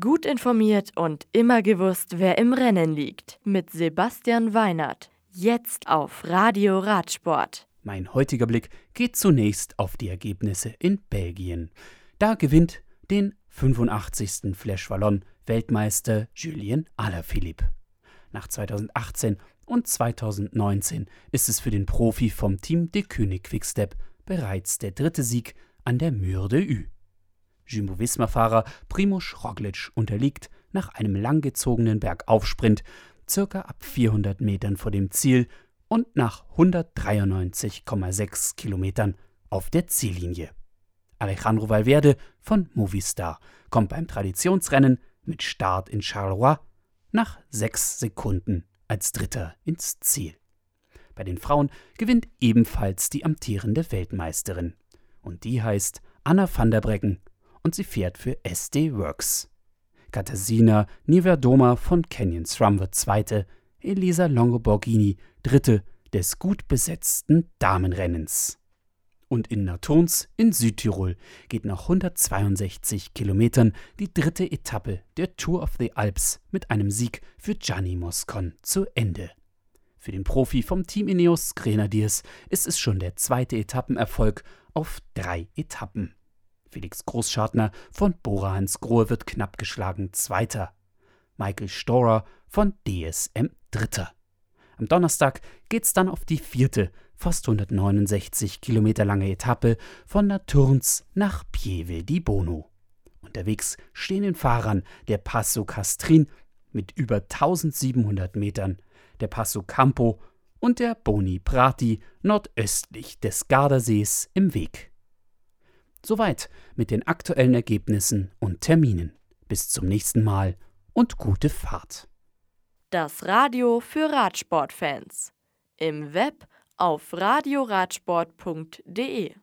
Gut informiert und immer gewusst, wer im Rennen liegt. Mit Sebastian Weinert. Jetzt auf Radio Radsport. Mein heutiger Blick geht zunächst auf die Ergebnisse in Belgien. Da gewinnt den 85. Flash Wallon Weltmeister Julien Alaphilippe. Nach 2018 und 2019 ist es für den Profi vom Team De König Quickstep bereits der dritte Sieg an der Mur de Ü. Jumbo-Visma-Fahrer Primoz Roglic unterliegt nach einem langgezogenen Bergaufsprint circa ab 400 Metern vor dem Ziel und nach 193,6 Kilometern auf der Ziellinie. Alejandro Valverde von Movistar kommt beim Traditionsrennen mit Start in Charleroi nach sechs Sekunden als Dritter ins Ziel. Bei den Frauen gewinnt ebenfalls die amtierende Weltmeisterin. Und die heißt Anna van der Breggen und sie fährt für SD Works. Katarzyna Niverdoma von Canyon SRAM wird Zweite, Elisa Longoborghini Dritte des gut besetzten Damenrennens. Und in Naturns in Südtirol geht nach 162 Kilometern die dritte Etappe der Tour of the Alps mit einem Sieg für Gianni Moscon zu Ende. Für den Profi vom Team Ineos Grenadiers ist es schon der zweite Etappenerfolg auf drei Etappen. Felix Großschartner von Bora Hansgrohe wird knapp geschlagen Zweiter. Michael Storer von DSM Dritter. Am Donnerstag geht's dann auf die vierte, fast 169 Kilometer lange Etappe von Naturns nach Pieve di Bono. Unterwegs stehen den Fahrern der Passo Castrin mit über 1700 Metern, der Passo Campo und der Boni Prati nordöstlich des Gardasees im Weg. Soweit mit den aktuellen Ergebnissen und Terminen. Bis zum nächsten Mal und gute Fahrt. Das Radio für Radsportfans. Im Web auf radioradsport.de